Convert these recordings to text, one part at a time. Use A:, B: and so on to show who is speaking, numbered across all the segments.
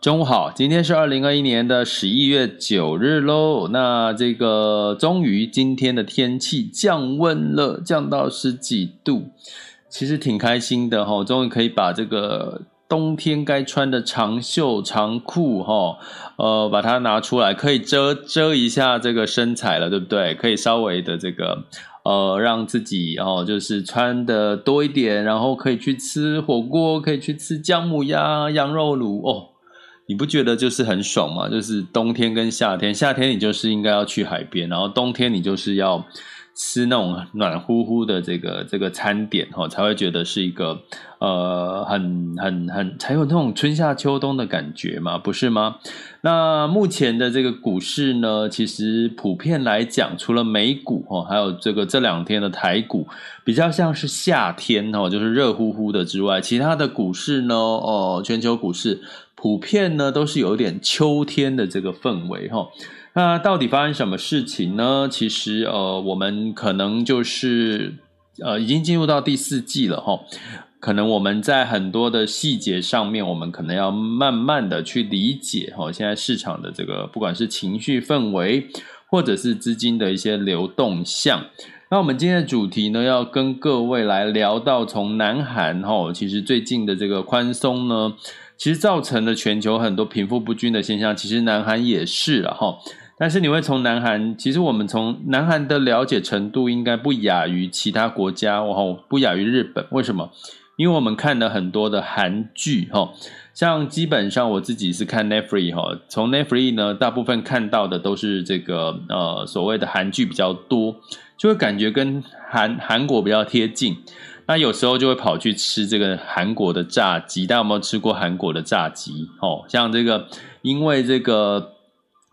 A: 中午好，今天是二零二一年的十一月九日喽。那这个终于今天的天气降温了，降到十几度，其实挺开心的哈。终于可以把这个冬天该穿的长袖长裤哈，呃，把它拿出来，可以遮遮一下这个身材了，对不对？可以稍微的这个呃，让自己哦，就是穿的多一点，然后可以去吃火锅，可以去吃姜母鸭、羊肉炉哦。你不觉得就是很爽吗？就是冬天跟夏天，夏天你就是应该要去海边，然后冬天你就是要吃那种暖乎乎的这个这个餐点，哈，才会觉得是一个呃很很很才有那种春夏秋冬的感觉嘛，不是吗？那目前的这个股市呢，其实普遍来讲，除了美股哈，还有这个这两天的台股比较像是夏天哈，就是热乎乎的之外，其他的股市呢，哦，全球股市。普遍呢都是有点秋天的这个氛围哈，那到底发生什么事情呢？其实呃，我们可能就是呃已经进入到第四季了哈，可能我们在很多的细节上面，我们可能要慢慢的去理解哈，现在市场的这个不管是情绪氛围，或者是资金的一些流动向。那我们今天的主题呢，要跟各位来聊到从南韩哈，其实最近的这个宽松呢。其实造成了全球很多贫富不均的现象，其实南韩也是了哈。但是你会从南韩，其实我们从南韩的了解程度应该不亚于其他国家，然后不亚于日本。为什么？因为我们看了很多的韩剧哈，像基本上我自己是看 Netflix 哈，从 Netflix 呢，大部分看到的都是这个呃所谓的韩剧比较多，就会感觉跟韩韩国比较贴近。那有时候就会跑去吃这个韩国的炸鸡，大家有没有吃过韩国的炸鸡？哦，像这个，因为这个。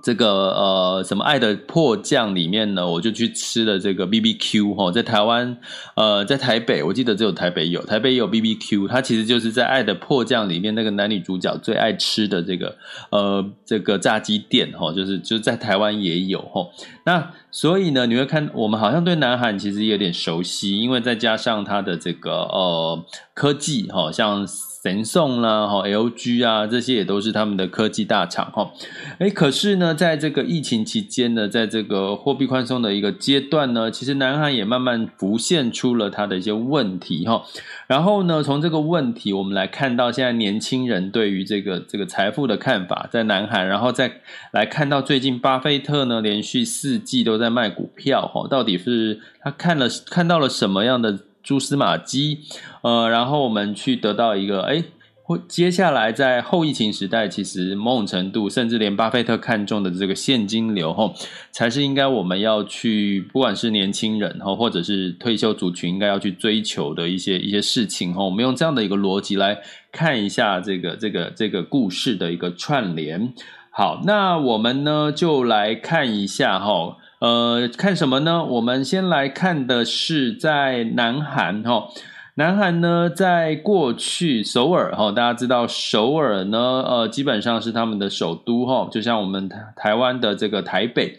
A: 这个呃，什么爱的迫降里面呢，我就去吃了这个 BBQ 哈，在台湾呃，在台北，我记得只有台北有，台北也有 BBQ，它其实就是在爱的迫降里面那个男女主角最爱吃的这个呃这个炸鸡店哈，就是就在台湾也有哈。那所以呢，你会看我们好像对南韩其实有点熟悉，因为再加上它的这个呃科技哈，像。神送啦，哈，LG 啊，这些也都是他们的科技大厂，哈，诶，可是呢，在这个疫情期间呢，在这个货币宽松的一个阶段呢，其实南韩也慢慢浮现出了它的一些问题，哈，然后呢，从这个问题，我们来看到现在年轻人对于这个这个财富的看法，在南韩，然后再来看到最近巴菲特呢，连续四季都在卖股票，哈，到底是他看了看到了什么样的蛛丝马迹，呃，然后我们去得到一个，哎，或接下来在后疫情时代，其实某种程度，甚至连巴菲特看中的这个现金流，吼，才是应该我们要去，不管是年轻人，吼，或者是退休族群，应该要去追求的一些一些事情，吼，我们用这样的一个逻辑来看一下这个这个这个故事的一个串联。好，那我们呢就来看一下，吼。呃，看什么呢？我们先来看的是在南韩哈，南韩呢，在过去首尔哈，大家知道首尔呢，呃，基本上是他们的首都哈，就像我们台台湾的这个台北。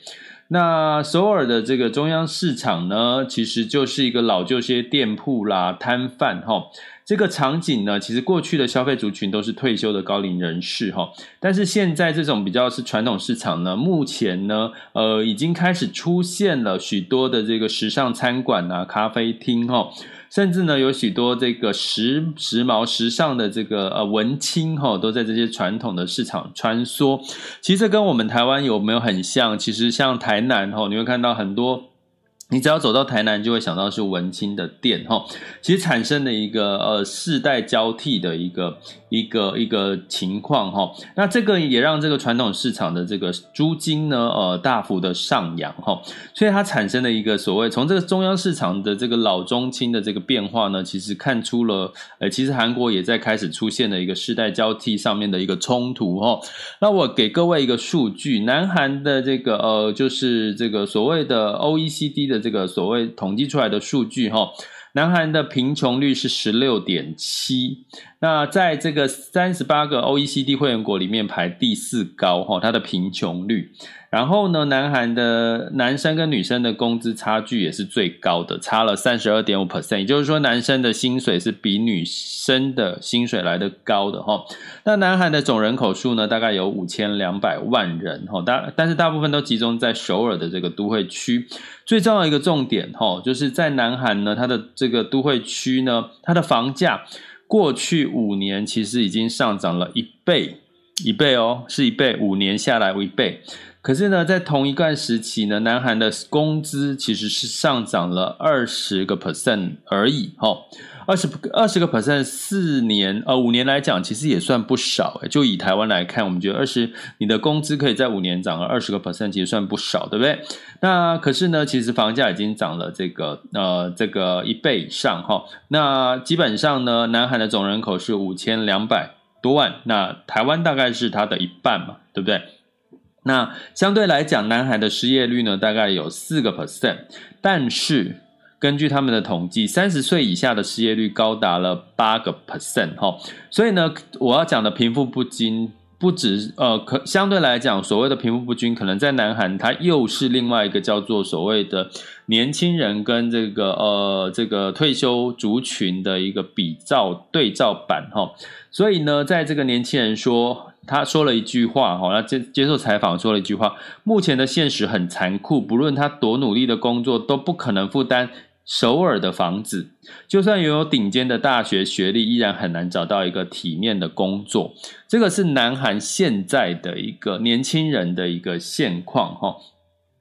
A: 那首尔的这个中央市场呢，其实就是一个老旧些店铺啦、摊贩哈。这个场景呢，其实过去的消费族群都是退休的高龄人士哈。但是现在这种比较是传统市场呢，目前呢，呃，已经开始出现了许多的这个时尚餐馆啊、咖啡厅哈。甚至呢有许多这个时时髦时尚的这个呃文青哈，都在这些传统的市场穿梭。其实跟我们台湾有没有很像？其实像台南哈，你会看到很多。你只要走到台南，就会想到是文青的店哈。其实产生的一个呃世代交替的一个一个一个情况哈。那这个也让这个传统市场的这个租金呢呃大幅的上扬哈。所以它产生了一个所谓从这个中央市场的这个老中青的这个变化呢，其实看出了呃其实韩国也在开始出现了一个世代交替上面的一个冲突哈。那我给各位一个数据，南韩的这个呃就是这个所谓的 OECD 的。这个所谓统计出来的数据哈，南韩的贫穷率是十六点七，那在这个三十八个 OECD 会员国里面排第四高哈，它的贫穷率。然后呢，南韩的男生跟女生的工资差距也是最高的，差了三十二点五 percent，也就是说，男生的薪水是比女生的薪水来得高的哈。那南韩的总人口数呢，大概有五千两百万人哈，大但是大部分都集中在首尔的这个都会区。最重要一个重点哈，就是在南韩呢，它的这个都会区呢，它的房价过去五年其实已经上涨了一倍，一倍哦，是一倍，五年下来为一倍。可是呢，在同一段时期呢，南韩的工资其实是上涨了二十个 percent 而已，哈，二十二十个 percent，四年呃五年来讲，其实也算不少。就以台湾来看，我们觉得二十，你的工资可以在五年涨了二十个 percent，其实算不少，对不对？那可是呢，其实房价已经涨了这个呃这个一倍以上，哈。那基本上呢，南韩的总人口是五千两百多万，那台湾大概是它的一半嘛，对不对？那相对来讲，南韩的失业率呢，大概有四个 percent，但是根据他们的统计，三十岁以下的失业率高达了八个 percent 哈。所以呢，我要讲的贫富不均，不止呃，可相对来讲，所谓的贫富不均，可能在南韩它又是另外一个叫做所谓的年轻人跟这个呃这个退休族群的一个比照对照版哈。所以呢，在这个年轻人说。他说了一句话，哈，他接接受采访说了一句话：目前的现实很残酷，不论他多努力的工作，都不可能负担首尔的房子。就算拥有顶尖的大学学历，依然很难找到一个体面的工作。这个是南韩现在的一个年轻人的一个现况，哈。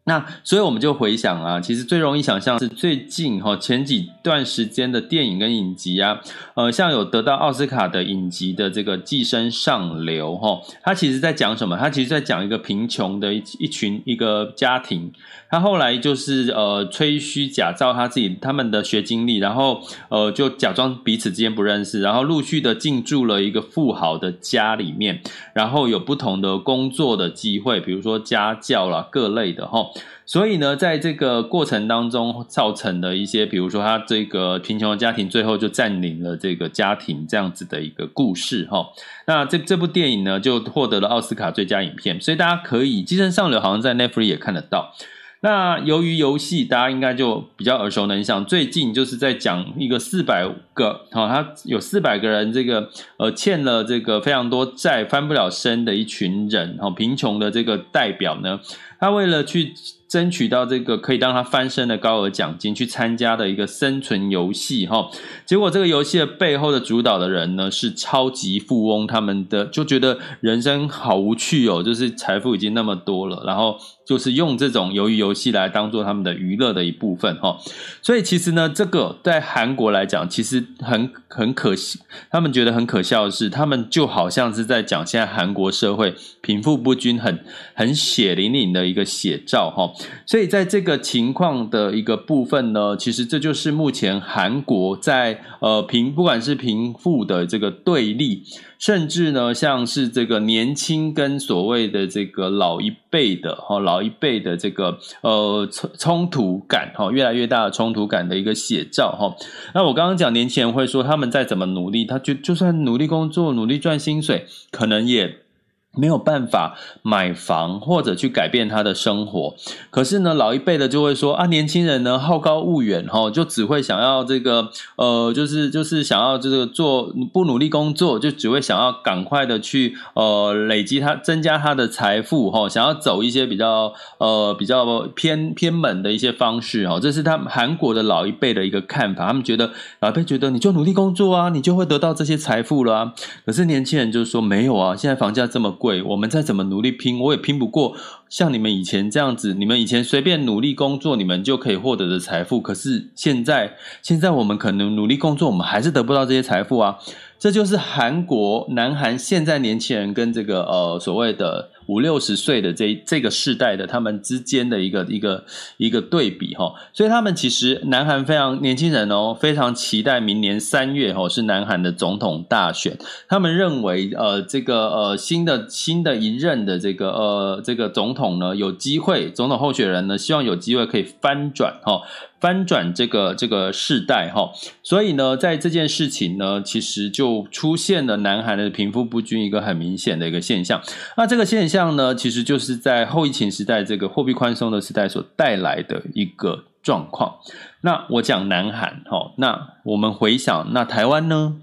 A: 那所以我们就回想啊，其实最容易想象是最近哈前几段时间的电影跟影集啊，呃，像有得到奥斯卡的影集的这个《寄生上流》哈，它其实在讲什么？它其实在讲一个贫穷的一一群一个家庭，他后来就是呃吹嘘假造他自己他们的学经历，然后呃就假装彼此之间不认识，然后陆续的进驻了一个富豪的家里面，然后有不同的工作的机会，比如说家教啦各类的哈。所以呢，在这个过程当中造成的一些，比如说他这个贫穷的家庭最后就占领了这个家庭这样子的一个故事哈。那这这部电影呢，就获得了奥斯卡最佳影片，所以大家可以《寄生上流》好像在 Netflix 也看得到。那由于游戏大家应该就比较耳熟能详，最近就是在讲一个四百个，哈，他有四百个人，这个呃欠了这个非常多债，翻不了身的一群人，哈，贫穷的这个代表呢，他为了去。争取到这个可以让他翻身的高额奖金，去参加的一个生存游戏哈，结果这个游戏的背后的主导的人呢，是超级富翁，他们的就觉得人生好无趣哦，就是财富已经那么多了，然后就是用这种鱿鱼游戏来当做他们的娱乐的一部分哈，所以其实呢，这个在韩国来讲，其实很很可惜，他们觉得很可笑的是，他们就好像是在讲现在韩国社会贫富不均很很血淋淋的一个写照哈。所以在这个情况的一个部分呢，其实这就是目前韩国在呃贫不管是贫富的这个对立，甚至呢像是这个年轻跟所谓的这个老一辈的哈老一辈的这个呃冲冲突感哈越来越大的冲突感的一个写照哈。那我刚刚讲年轻人会说他们再怎么努力，他就就算努力工作努力赚薪水，可能也。没有办法买房或者去改变他的生活，可是呢，老一辈的就会说啊，年轻人呢好高骛远哈，就只会想要这个呃，就是就是想要这个做不努力工作，就只会想要赶快的去呃累积他增加他的财富哈，想要走一些比较呃比较偏偏门的一些方式哈，这是他们韩国的老一辈的一个看法，他们觉得老一辈觉得你就努力工作啊，你就会得到这些财富了啊，可是年轻人就说没有啊，现在房价这么贵。我们再怎么努力拼，我也拼不过像你们以前这样子。你们以前随便努力工作，你们就可以获得的财富。可是现在，现在我们可能努力工作，我们还是得不到这些财富啊。这就是韩国、南韩现在年轻人跟这个呃所谓的。五六十岁的这这个世代的他们之间的一个一个一个对比哈，所以他们其实南韩非常年轻人哦，非常期待明年三月哦是南韩的总统大选，他们认为呃这个呃新的新的一任的这个呃这个总统呢有机会，总统候选人呢希望有机会可以翻转哈。翻转这个这个世代哈，所以呢，在这件事情呢，其实就出现了南韩的贫富不均一个很明显的一个现象。那这个现象呢，其实就是在后疫情时代这个货币宽松的时代所带来的一个状况。那我讲南韩哈，那我们回想，那台湾呢？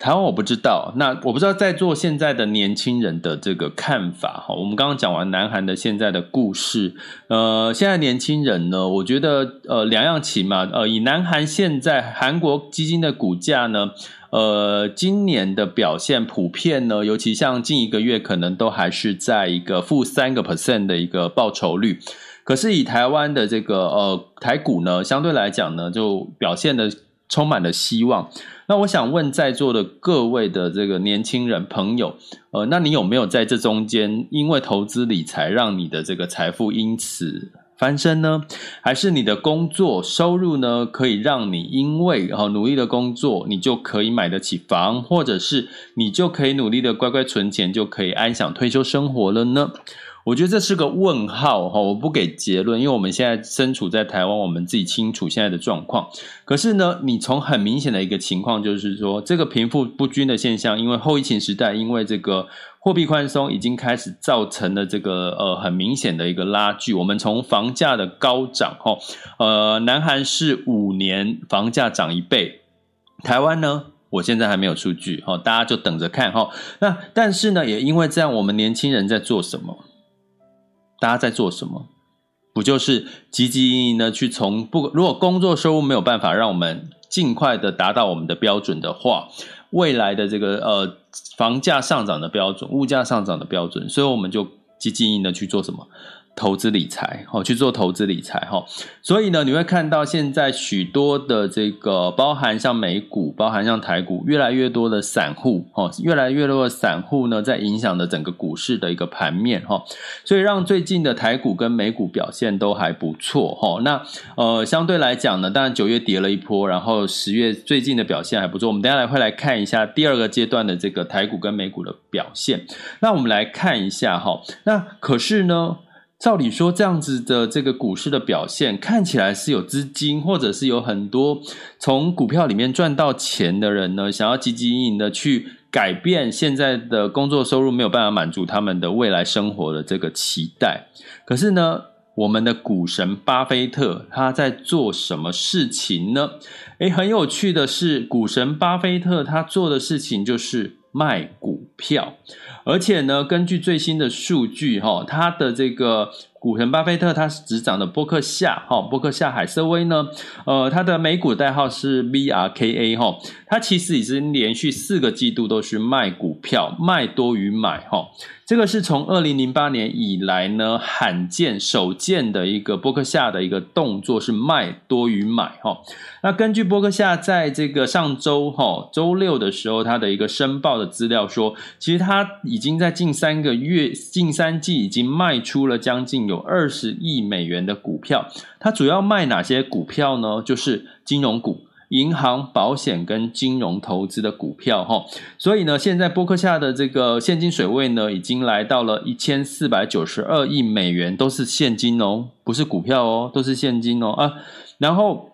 A: 台湾我不知道，那我不知道在座现在的年轻人的这个看法哈。我们刚刚讲完南韩的现在的故事，呃，现在年轻人呢，我觉得呃两样情嘛，呃，以南韩现在韩国基金的股价呢，呃，今年的表现普遍呢，尤其像近一个月可能都还是在一个负三个 percent 的一个报酬率，可是以台湾的这个呃台股呢，相对来讲呢，就表现的充满了希望。那我想问在座的各位的这个年轻人朋友，呃，那你有没有在这中间因为投资理财让你的这个财富因此翻身呢？还是你的工作收入呢，可以让你因为哈努力的工作，你就可以买得起房，或者是你就可以努力的乖乖存钱，就可以安享退休生活了呢？我觉得这是个问号哈，我不给结论，因为我们现在身处在台湾，我们自己清楚现在的状况。可是呢，你从很明显的一个情况，就是说这个贫富不均的现象，因为后疫情时代，因为这个货币宽松已经开始造成了这个呃很明显的一个拉锯。我们从房价的高涨哈，呃，南韩是五年房价涨一倍，台湾呢，我现在还没有数据哈，大家就等着看哈。那但是呢，也因为这样，我们年轻人在做什么？大家在做什么？不就是积极营营的去从不？如果工作收入没有办法让我们尽快的达到我们的标准的话，未来的这个呃房价上涨的标准、物价上涨的标准，所以我们就积极营营的去做什么？投资理财，哦，去做投资理财，哈，所以呢，你会看到现在许多的这个，包含像美股，包含像台股，越来越多的散户，哦，越来越多的散户呢，在影响着整个股市的一个盘面，哈，所以让最近的台股跟美股表现都还不错，哈，那呃，相对来讲呢，当然九月跌了一波，然后十月最近的表现还不错，我们等下来会来看一下第二个阶段的这个台股跟美股的表现，那我们来看一下，哈，那可是呢？照理说，这样子的这个股市的表现看起来是有资金，或者是有很多从股票里面赚到钱的人呢，想要积极营营的去改变现在的工作收入没有办法满足他们的未来生活的这个期待。可是呢，我们的股神巴菲特他在做什么事情呢？诶，很有趣的是，股神巴菲特他做的事情就是卖股票。而且呢，根据最新的数据，哈，它的这个股神巴菲特，他是执掌的波克夏，哈，波克夏海瑟威呢，呃，他的美股代号是 BRKA，哈，他其实已经连续四个季度都是卖股票，卖多于买，哈。这个是从二零零八年以来呢，罕见首见的一个波克夏的一个动作是卖多于买哈。那根据波克夏在这个上周哈周六的时候，他的一个申报的资料说，其实他已经在近三个月、近三季已经卖出了将近有二十亿美元的股票。它主要卖哪些股票呢？就是金融股。银行、保险跟金融投资的股票，哈，所以呢，现在波克夏的这个现金水位呢，已经来到了一千四百九十二亿美元，都是现金哦，不是股票哦，都是现金哦啊。然后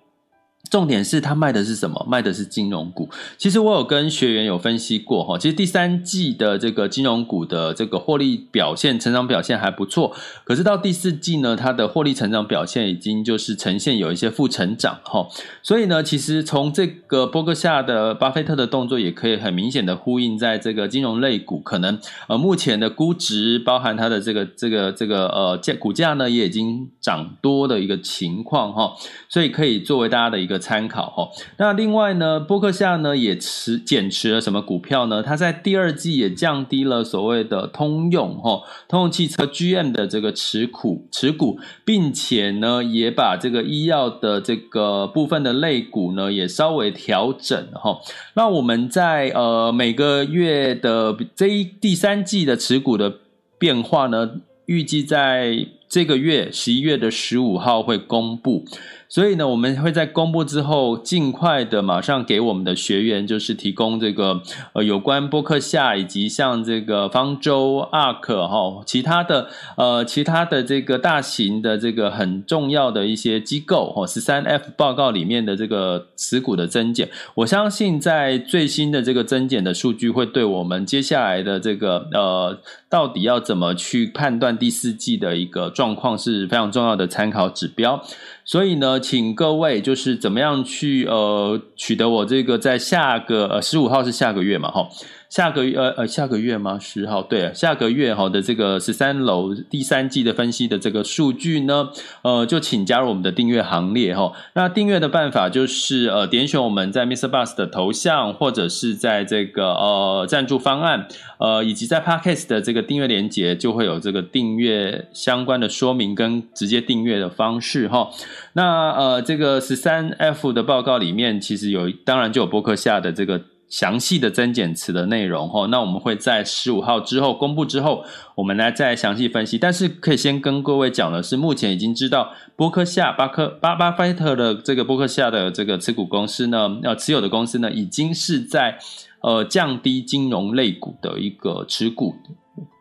A: 重点是他卖的是什么？卖的是金融股。其实我有跟学员有分析过哈，其实第三季的这个金融股的这个获利表现、成长表现还不错。可是到第四季呢，它的获利成长表现已经就是呈现有一些负成长哈。所以呢，其实从这个波克夏的巴菲特的动作，也可以很明显的呼应在这个金融类股可能呃目前的估值，包含它的这个这个这个呃价股价呢，也已经涨多的一个情况哈。所以可以作为大家的一个。参考哈，那另外呢，波克夏呢也持减持了什么股票呢？它在第二季也降低了所谓的通用哈，通用汽车 GM 的这个持股持股，并且呢也把这个医药的这个部分的类股呢也稍微调整哈。那我们在呃每个月的这一第三季的持股的变化呢，预计在这个月十一月的十五号会公布。所以呢，我们会在公布之后，尽快的马上给我们的学员，就是提供这个呃有关波克夏以及像这个方舟、ARK 哈，其他的呃其他的这个大型的这个很重要的一些机构哈，十三 F 报告里面的这个持股的增减，我相信在最新的这个增减的数据，会对我们接下来的这个呃到底要怎么去判断第四季的一个状况是非常重要的参考指标。所以呢，请各位就是怎么样去呃取得我这个在下个呃十五号是下个月嘛，哈。下个月呃呃下个月吗？十号对，下个月哈的这个十三楼第三季的分析的这个数据呢，呃，就请加入我们的订阅行列哈。那订阅的办法就是呃点选我们在 Mr. Bus 的头像，或者是在这个呃赞助方案，呃以及在 Podcast 的这个订阅连接，就会有这个订阅相关的说明跟直接订阅的方式哈。那呃这个十三 F 的报告里面，其实有当然就有博客下的这个。详细的增减词的内容哈，那我们会在十五号之后公布之后，我们来再详细分析。但是可以先跟各位讲的是，目前已经知道波克夏巴克巴巴菲特的这个波克夏的这个持股公司呢，要持有的公司呢，已经是在呃降低金融类股的一个持股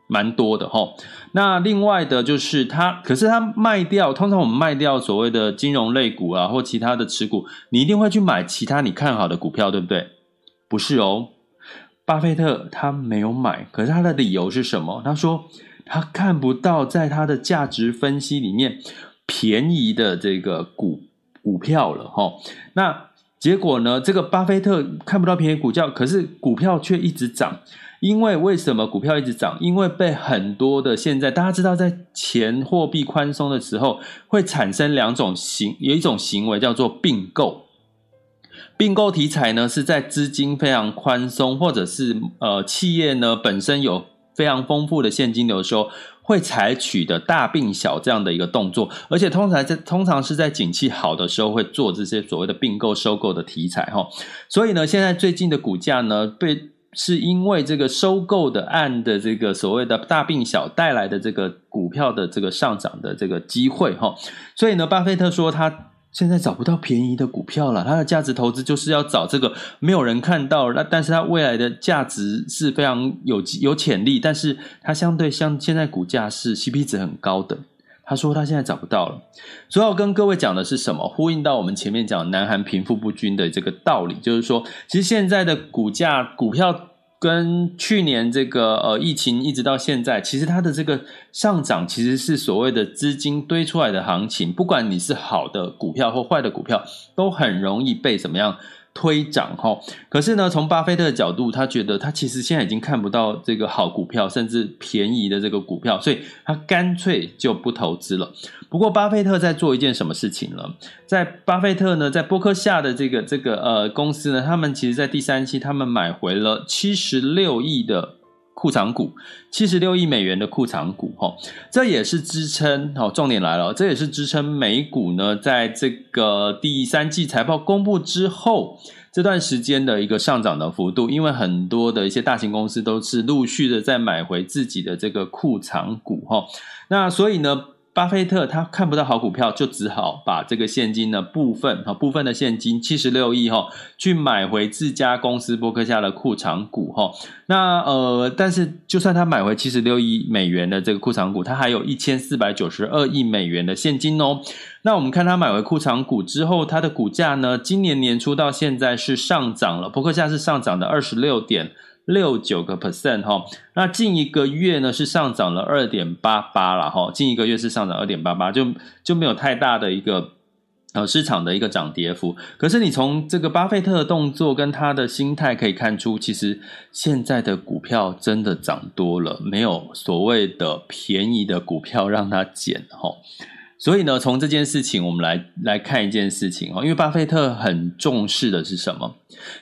A: 蛮多的哈。那另外的就是它，可是它卖掉，通常我们卖掉所谓的金融类股啊，或其他的持股，你一定会去买其他你看好的股票，对不对？不是哦，巴菲特他没有买，可是他的理由是什么？他说他看不到在他的价值分析里面便宜的这个股股票了哈。那结果呢？这个巴菲特看不到便宜股票，可是股票却一直涨。因为为什么股票一直涨？因为被很多的现在大家知道，在钱货币宽松的时候，会产生两种行，有一种行为叫做并购。并购题材呢，是在资金非常宽松，或者是呃企业呢本身有非常丰富的现金流的时候，会采取的大并小这样的一个动作，而且通常在通常是在景气好的时候会做这些所谓的并购收购的题材哈。所以呢，现在最近的股价呢，被是因为这个收购的案的这个所谓的大并小带来的这个股票的这个上涨的这个机会哈。所以呢，巴菲特说他。现在找不到便宜的股票了，它的价值投资就是要找这个没有人看到，那但是它未来的价值是非常有有潜力，但是它相对像现在股价是 CP 值很高的。他说他现在找不到了，所以要跟各位讲的是什么？呼应到我们前面讲南韩贫富不均的这个道理，就是说，其实现在的股价股票。跟去年这个呃疫情一直到现在，其实它的这个上涨其实是所谓的资金堆出来的行情，不管你是好的股票或坏的股票，都很容易被怎么样？推涨哈，可是呢，从巴菲特的角度，他觉得他其实现在已经看不到这个好股票，甚至便宜的这个股票，所以他干脆就不投资了。不过，巴菲特在做一件什么事情呢？在巴菲特呢，在波克夏的这个这个呃公司呢，他们其实，在第三期他们买回了七十六亿的。库藏股，七十六亿美元的库藏股，哈，这也是支撑，好，重点来了，这也是支撑美股呢，在这个第三季财报公布之后这段时间的一个上涨的幅度，因为很多的一些大型公司都是陆续的在买回自己的这个库藏股，哈，那所以呢，巴菲特他看不到好股票，就只好把这个现金的部分哈，部分的现金七十六亿哈，去买回自家公司伯克夏的库藏股哈。那呃，但是就算他买回七十六亿美元的这个库藏股，他还有一千四百九十二亿美元的现金哦。那我们看他买回库藏股之后，它的股价呢，今年年初到现在是上涨了，伯克夏是上涨的二十六点。六九个 percent 哈，那近一个月呢是上涨了二点八八了哈，近一个月是上涨二点八八，就就没有太大的一个呃市场的一个涨跌幅。可是你从这个巴菲特的动作跟他的心态可以看出，其实现在的股票真的涨多了，没有所谓的便宜的股票让他捡哈。所以呢，从这件事情我们来来看一件事情哦，因为巴菲特很重视的是什么？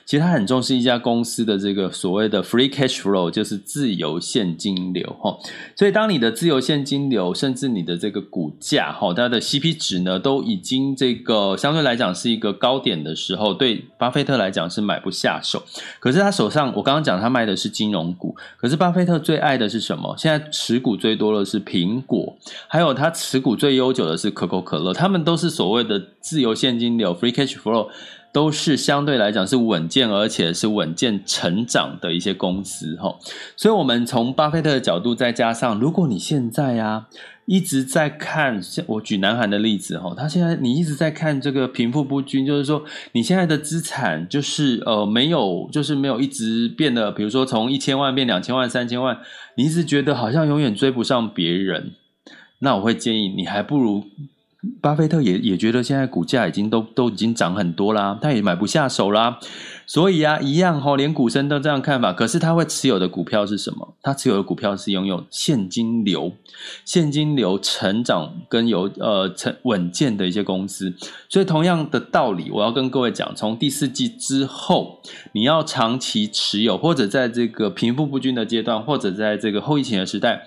A: 其实他很重视一家公司的这个所谓的 free cash flow，就是自由现金流哈。所以当你的自由现金流，甚至你的这个股价哈，它的 CP 值呢，都已经这个相对来讲是一个高点的时候，对巴菲特来讲是买不下手。可是他手上，我刚刚讲他卖的是金融股，可是巴菲特最爱的是什么？现在持股最多的是苹果，还有他持股最悠久的是可口可乐，他们都是所谓的自由现金流 （free cash flow），都是相对来讲是稳健而且是稳健成长的一些公司哈。所以，我们从巴菲特的角度，再加上如果你现在啊一直在看，我举南韩的例子哈，他现在你一直在看这个贫富不均，就是说你现在的资产就是呃没有，就是没有一直变得，比如说从一千万变两千万、三千万，你一直觉得好像永远追不上别人。那我会建议你，还不如巴菲特也也觉得现在股价已经都都已经涨很多啦，他也买不下手啦。所以啊，一样吼，连股神都这样看法。可是他会持有的股票是什么？他持有的股票是拥有现金流、现金流成长跟有呃成稳健的一些公司。所以同样的道理，我要跟各位讲，从第四季之后，你要长期持有，或者在这个贫富不均的阶段，或者在这个后疫情的时代。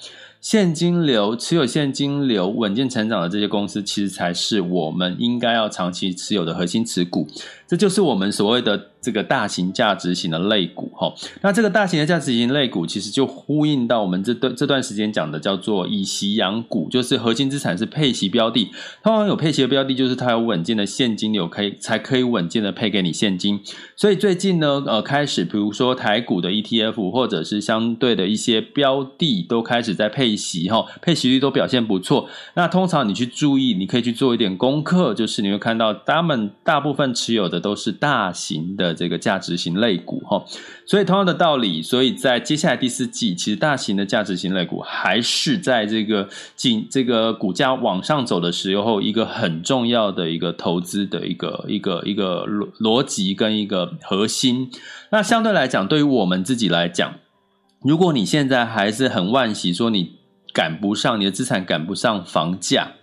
A: 现金流持有现金流稳健成长的这些公司，其实才是我们应该要长期持有的核心持股。这就是我们所谓的这个大型价值型的类股哈。那这个大型的价值型类股，其实就呼应到我们这段这段时间讲的叫做以息养股，就是核心资产是配息标的。通常有配息的标的，就是它有稳健的现金流，可以才可以稳健的配给你现金。所以最近呢，呃，开始比如说台股的 ETF 或者是相对的一些标的，都开始在配息哈，配息率都表现不错。那通常你去注意，你可以去做一点功课，就是你会看到他们大部分持有的。都是大型的这个价值型类股哈，所以同样的道理，所以在接下来第四季，其实大型的价值型类股还是在这个进这个股价往上走的时候，一个很重要的一个投资的一个一个一个逻逻辑跟一个核心。那相对来讲，对于我们自己来讲，如果你现在还是很惋惜说你赶不上你的资产赶不上房价，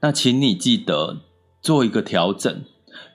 A: 那请你记得做一个调整。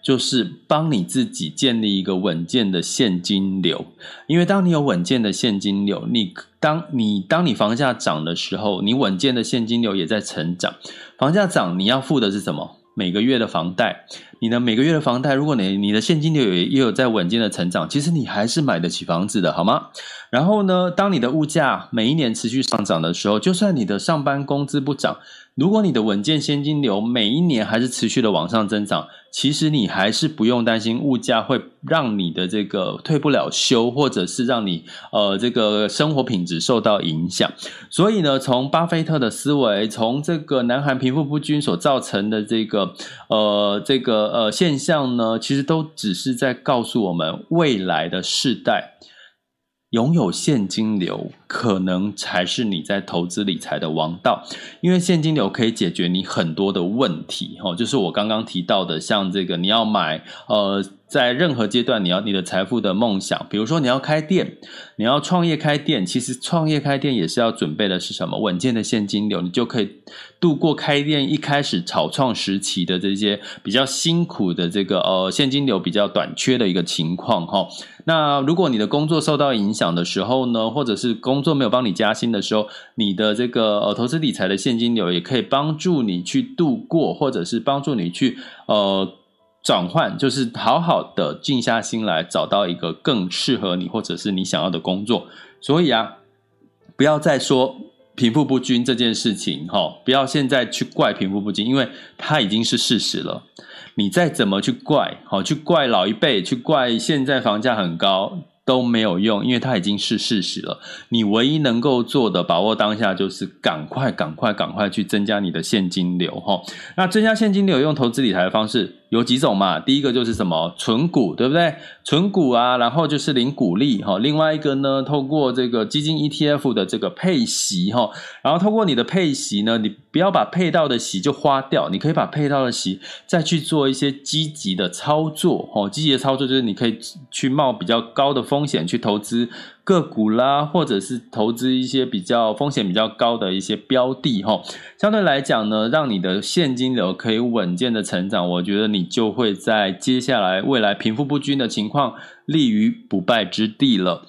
A: 就是帮你自己建立一个稳健的现金流，因为当你有稳健的现金流，你当你当你房价涨的时候，你稳健的现金流也在成长。房价涨，你要付的是什么？每个月的房贷。你的每个月的房贷，如果你你的现金流也也有在稳健的成长，其实你还是买得起房子的，好吗？然后呢，当你的物价每一年持续上涨的时候，就算你的上班工资不涨。如果你的稳健现金流每一年还是持续的往上增长，其实你还是不用担心物价会让你的这个退不了休，或者是让你呃这个生活品质受到影响。所以呢，从巴菲特的思维，从这个南韩贫富不均所造成的这个呃这个呃现象呢，其实都只是在告诉我们未来的世代。拥有现金流，可能才是你在投资理财的王道，因为现金流可以解决你很多的问题。哦，就是我刚刚提到的，像这个你要买，呃。在任何阶段，你要你的财富的梦想，比如说你要开店，你要创业开店，其实创业开店也是要准备的是什么？稳健的现金流，你就可以度过开店一开始草创时期的这些比较辛苦的这个呃现金流比较短缺的一个情况哈。那如果你的工作受到影响的时候呢，或者是工作没有帮你加薪的时候，你的这个呃投资理财的现金流也可以帮助你去度过，或者是帮助你去呃。转换就是好好的静下心来，找到一个更适合你或者是你想要的工作。所以啊，不要再说贫富不均这件事情，哈，不要现在去怪贫富不均，因为它已经是事实了。你再怎么去怪，好，去怪老一辈，去怪现在房价很高。都没有用，因为它已经是事实了。你唯一能够做的，把握当下，就是赶快、赶快、赶快去增加你的现金流，哈。那增加现金流，用投资理财的方式。有几种嘛？第一个就是什么存股，对不对？存股啊，然后就是领股利哈。另外一个呢，透过这个基金 ETF 的这个配息哈，然后透过你的配息呢，你不要把配到的息就花掉，你可以把配到的息再去做一些积极的操作哈。积极的操作就是你可以去冒比较高的风险去投资。个股啦，或者是投资一些比较风险比较高的一些标的哈，相对来讲呢，让你的现金流可以稳健的成长，我觉得你就会在接下来未来贫富不均的情况立于不败之地了。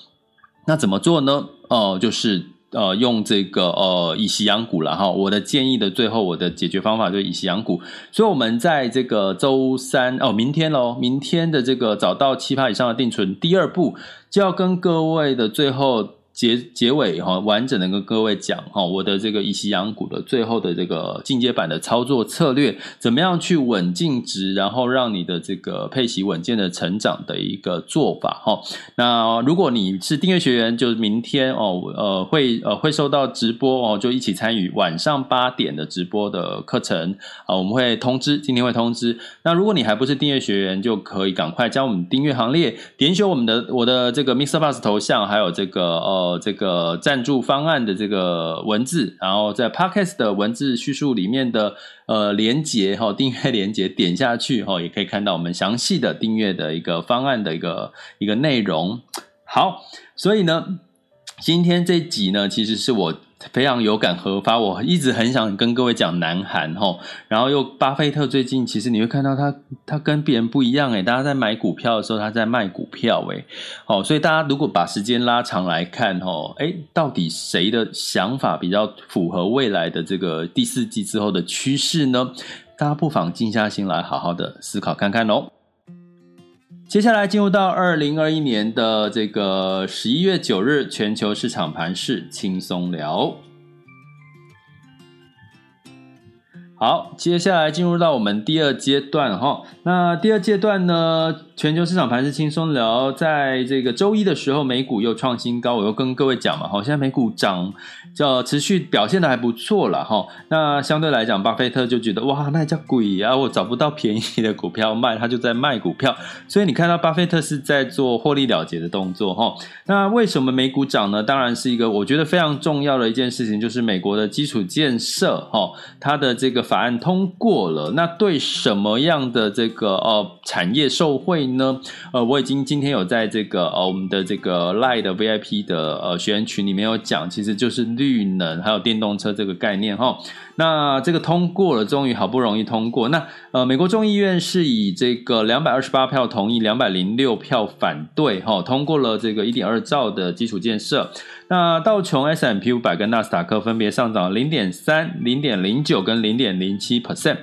A: 那怎么做呢？哦、就是。呃，用这个呃以息养股了哈。我的建议的最后，我的解决方法就是以息养股。所以，我们在这个周三哦，明天喽，明天的这个找到七趴以上的定存，第二步就要跟各位的最后。结结尾哈，完整的跟各位讲哈，我的这个以息养股的最后的这个进阶版的操作策略，怎么样去稳净值，然后让你的这个配息稳健的成长的一个做法哈。那如果你是订阅学员，就是明天哦，呃，会呃会收到直播哦，就一起参与晚上八点的直播的课程啊，我们会通知，今天会通知。那如果你还不是订阅学员，就可以赶快加我们订阅行列，点选我们的我的这个 Mr. Bus 头像，还有这个呃。这个赞助方案的这个文字，然后在 Podcast 的文字叙述里面的呃连接哈，订阅连接点下去哈，也可以看到我们详细的订阅的一个方案的一个一个内容。好，所以呢，今天这集呢，其实是我。非常有感而发，我一直很想跟各位讲南韩吼，然后又巴菲特最近其实你会看到他，他跟别人不一样诶，大家在买股票的时候他在卖股票诶，好，所以大家如果把时间拉长来看吼，诶，到底谁的想法比较符合未来的这个第四季之后的趋势呢？大家不妨静下心来好好的思考看看喽。接下来进入到二零二一年的这个十一月九日，全球市场盘势轻松聊。好，接下来进入到我们第二阶段哈。那第二阶段呢，全球市场盘是轻松聊，在这个周一的时候，美股又创新高，我又跟各位讲嘛，哈，现在美股涨，叫持续表现的还不错了哈。那相对来讲，巴菲特就觉得哇，那叫鬼啊，我找不到便宜的股票卖，他就在卖股票。所以你看到巴菲特是在做获利了结的动作哈。那为什么美股涨呢？当然是一个我觉得非常重要的一件事情，就是美国的基础建设哈，它的这个。法案通过了，那对什么样的这个呃产业受惠呢？呃，我已经今天有在这个呃我们的这个 Lie 的 VIP 的呃学员群里面有讲，其实就是绿能还有电动车这个概念哈。那这个通过了，终于好不容易通过。那呃，美国众议院是以这个两百二十八票同意，两百零六票反对哈，通过了这个一点二兆的基础建设。那道琼 S M P 五百跟纳斯达克分别上涨零点三、零点零九跟零点零七 percent。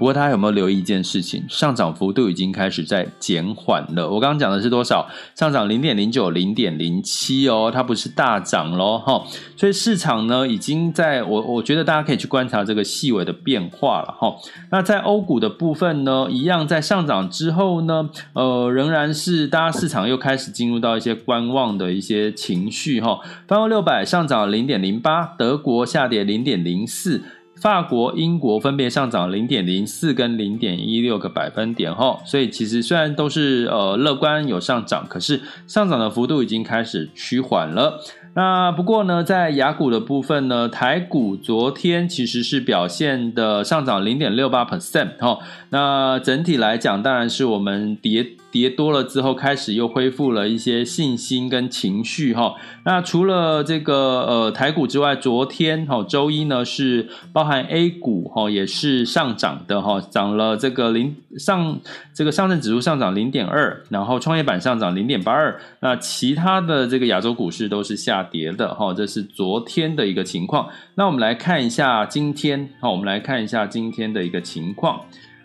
A: 不过，大家有没有留意一件事情？上涨幅度已经开始在减缓了。我刚刚讲的是多少？上涨零点零九、零点零七哦，它不是大涨喽哈。所以市场呢，已经在我我觉得大家可以去观察这个细微的变化了哈。那在欧股的部分呢，一样在上涨之后呢，呃，仍然是大家市场又开始进入到一些观望的一些情绪哈。泛欧六百上涨零点零八，德国下跌零点零四。法国、英国分别上涨零点零四跟零点一六个百分点哈，所以其实虽然都是呃乐观有上涨，可是上涨的幅度已经开始趋缓了。那不过呢，在雅股的部分呢，台股昨天其实是表现的上涨零点六八 percent 哈。那整体来讲，当然是我们跌跌多了之后，开始又恢复了一些信心跟情绪哈。那除了这个呃台股之外，昨天哈周一呢是包含 A 股哈也是上涨的哈，涨了这个零上这个上证指数上涨零点二，然后创业板上涨零点八二，那其他的这个亚洲股市都是下跌的哈，这是昨天的一个情况。那我们来看一下今天，好，我们来看一下今天的一个情况。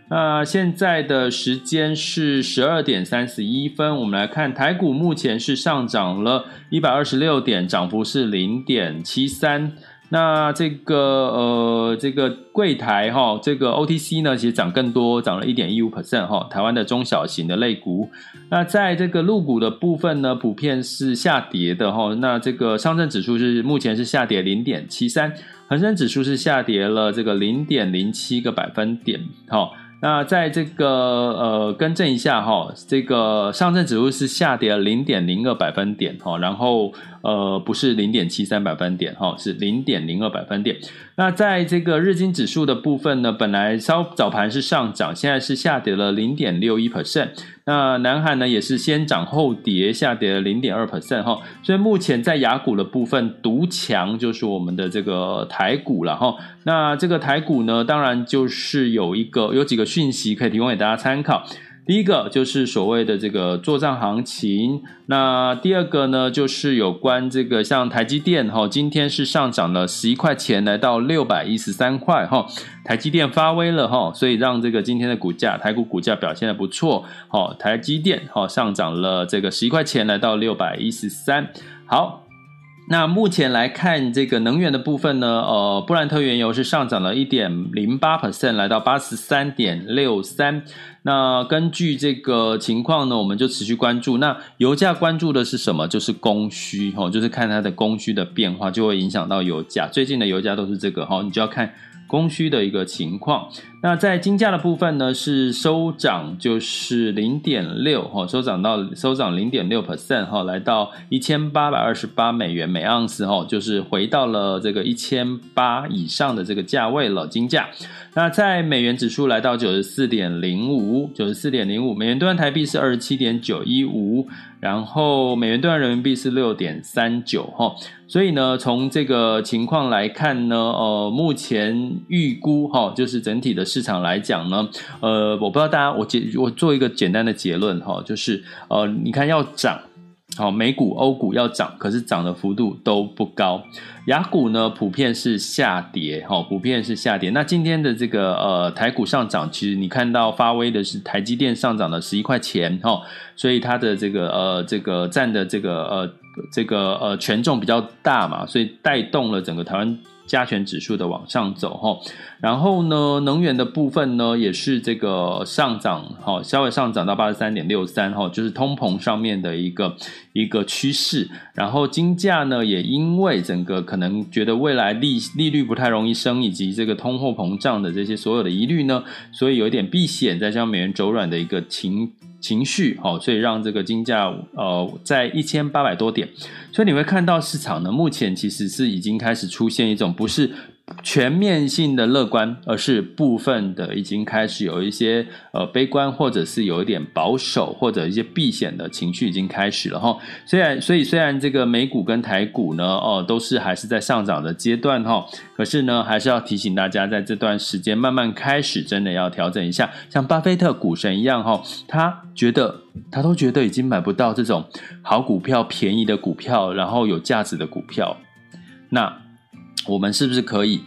A: 那现在的时间是十二点三十一分，我们来看台股目前是上涨了一百二十六点，涨幅是零点七三。那这个呃，这个柜台哈，这个 OTC 呢，其实涨更多，涨了一点一五 percent 哈。台湾的中小型的类股，那在这个陆股的部分呢，普遍是下跌的哈。那这个上证指数是目前是下跌零点七三，恒生指数是下跌了这个零点零七个百分点哈。那在这个呃，更正一下哈，这个上证指数是下跌了零点零二百分点哈，然后呃不是零点七三百分点哈，是零点零二百分点。那在这个日经指数的部分呢，本来稍早盘是上涨，现在是下跌了零点六一 percent。那南韩呢也是先涨后跌，下跌了零点二 percent 哈。所以目前在雅股的部分独强就是我们的这个台股了哈。那这个台股呢，当然就是有一个有几个讯息可以提供给大家参考。第一个就是所谓的这个作帐行情，那第二个呢，就是有关这个像台积电哈，今天是上涨了十一块钱，来到六百一十三块哈，台积电发威了哈，所以让这个今天的股价台股股价表现的不错，好，台积电哈上涨了这个十一块钱，来到六百一十三，好。那目前来看，这个能源的部分呢，呃，布兰特原油是上涨了一点零八 percent，来到八十三点六三。那根据这个情况呢，我们就持续关注。那油价关注的是什么？就是供需，哈，就是看它的供需的变化，就会影响到油价。最近的油价都是这个，哈，你就要看。供需的一个情况，那在金价的部分呢，是收涨，就是零点六哈，收涨到收涨零点六 percent 哈，来到一千八百二十八美元每盎司哈，就是回到了这个一千八以上的这个价位了。金价，那在美元指数来到九十四点零五，九十四点零五，美元兑换台币是二十七点九一五。然后美元兑换人民币是六点三九哈，所以呢，从这个情况来看呢，呃，目前预估哈，就是整体的市场来讲呢，呃，我不知道大家，我结我做一个简单的结论哈，就是呃，你看要涨。好，美股、欧股要涨，可是涨的幅度都不高。雅股呢，普遍是下跌，哈，普遍是下跌。那今天的这个呃台股上涨，其实你看到发威的是台积电上涨了十一块钱，哈，所以它的这个呃这个占的这个呃这个呃权重比较大嘛，所以带动了整个台湾。加权指数的往上走哈，然后呢，能源的部分呢也是这个上涨哈，稍微上涨到八十三点六三哈，就是通膨上面的一个一个趋势。然后金价呢也因为整个可能觉得未来利利率不太容易升，以及这个通货膨胀的这些所有的疑虑呢，所以有一点避险，再加上美元走软的一个情。情绪好，所以让这个金价呃在一千八百多点，所以你会看到市场呢，目前其实是已经开始出现一种不是。全面性的乐观，而是部分的已经开始有一些呃悲观，或者是有一点保守，或者一些避险的情绪已经开始了哈。虽然所以虽然这个美股跟台股呢，哦、都是还是在上涨的阶段哈，可是呢还是要提醒大家，在这段时间慢慢开始，真的要调整一下。像巴菲特股神一样哈，他觉得他都觉得已经买不到这种好股票、便宜的股票，然后有价值的股票，那。我们是不是可以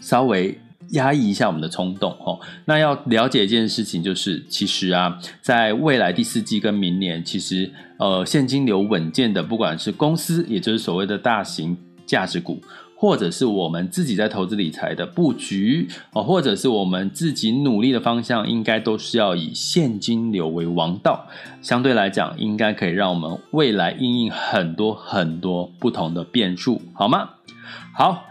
A: 稍微压抑一下我们的冲动？哦，那要了解一件事情，就是其实啊，在未来第四季跟明年，其实呃现金流稳健的，不管是公司，也就是所谓的大型价值股，或者是我们自己在投资理财的布局，哦，或者是我们自己努力的方向，应该都是要以现金流为王道。相对来讲，应该可以让我们未来应应很多很多不同的变数，好吗？好。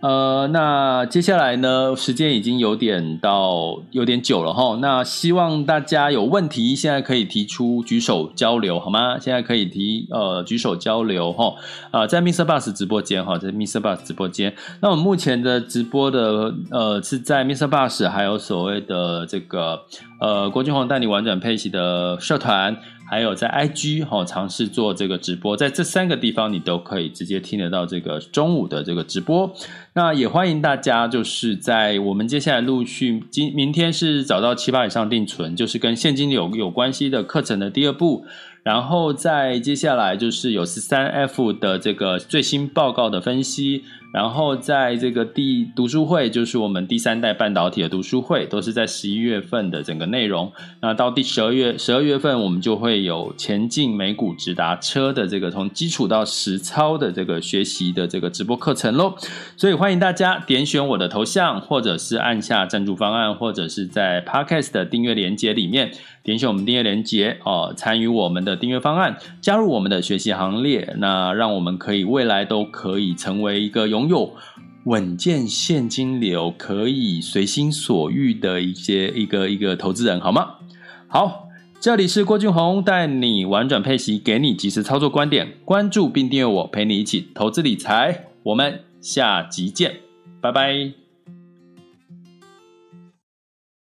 A: 呃，那接下来呢，时间已经有点到有点久了哈。那希望大家有问题，现在可以提出举手交流，好吗？现在可以提呃举手交流哈。啊、在 Mr. Bus 直播间哈，在 Mr. Bus 直播间。那我们目前的直播的呃是在 Mr. Bus 还有所谓的这个呃郭俊宏带你玩转佩奇的社团。还有在 IG 哈，尝试做这个直播，在这三个地方你都可以直接听得到这个中午的这个直播。那也欢迎大家，就是在我们接下来陆续今明天是找到七八以上定存，就是跟现金流有关系的课程的第二步。然后在接下来就是有十三 F 的这个最新报告的分析。然后在这个第读书会，就是我们第三代半导体的读书会，都是在十一月份的整个内容。那到第十二月，十二月份我们就会有前进美股直达车的这个从基础到实操的这个学习的这个直播课程喽。所以欢迎大家点选我的头像，或者是按下赞助方案，或者是在 Podcast 的订阅连接里面点选我们订阅连接哦，参与我们的订阅方案，加入我们的学习行列。那让我们可以未来都可以成为一个拥有稳健现金流、可以随心所欲的一些一个一个投资人，好吗？好，这里是郭俊宏，带你玩转配息，给你及时操作观点，关注并订阅我，陪你一起投资理财。我们下集见，拜拜。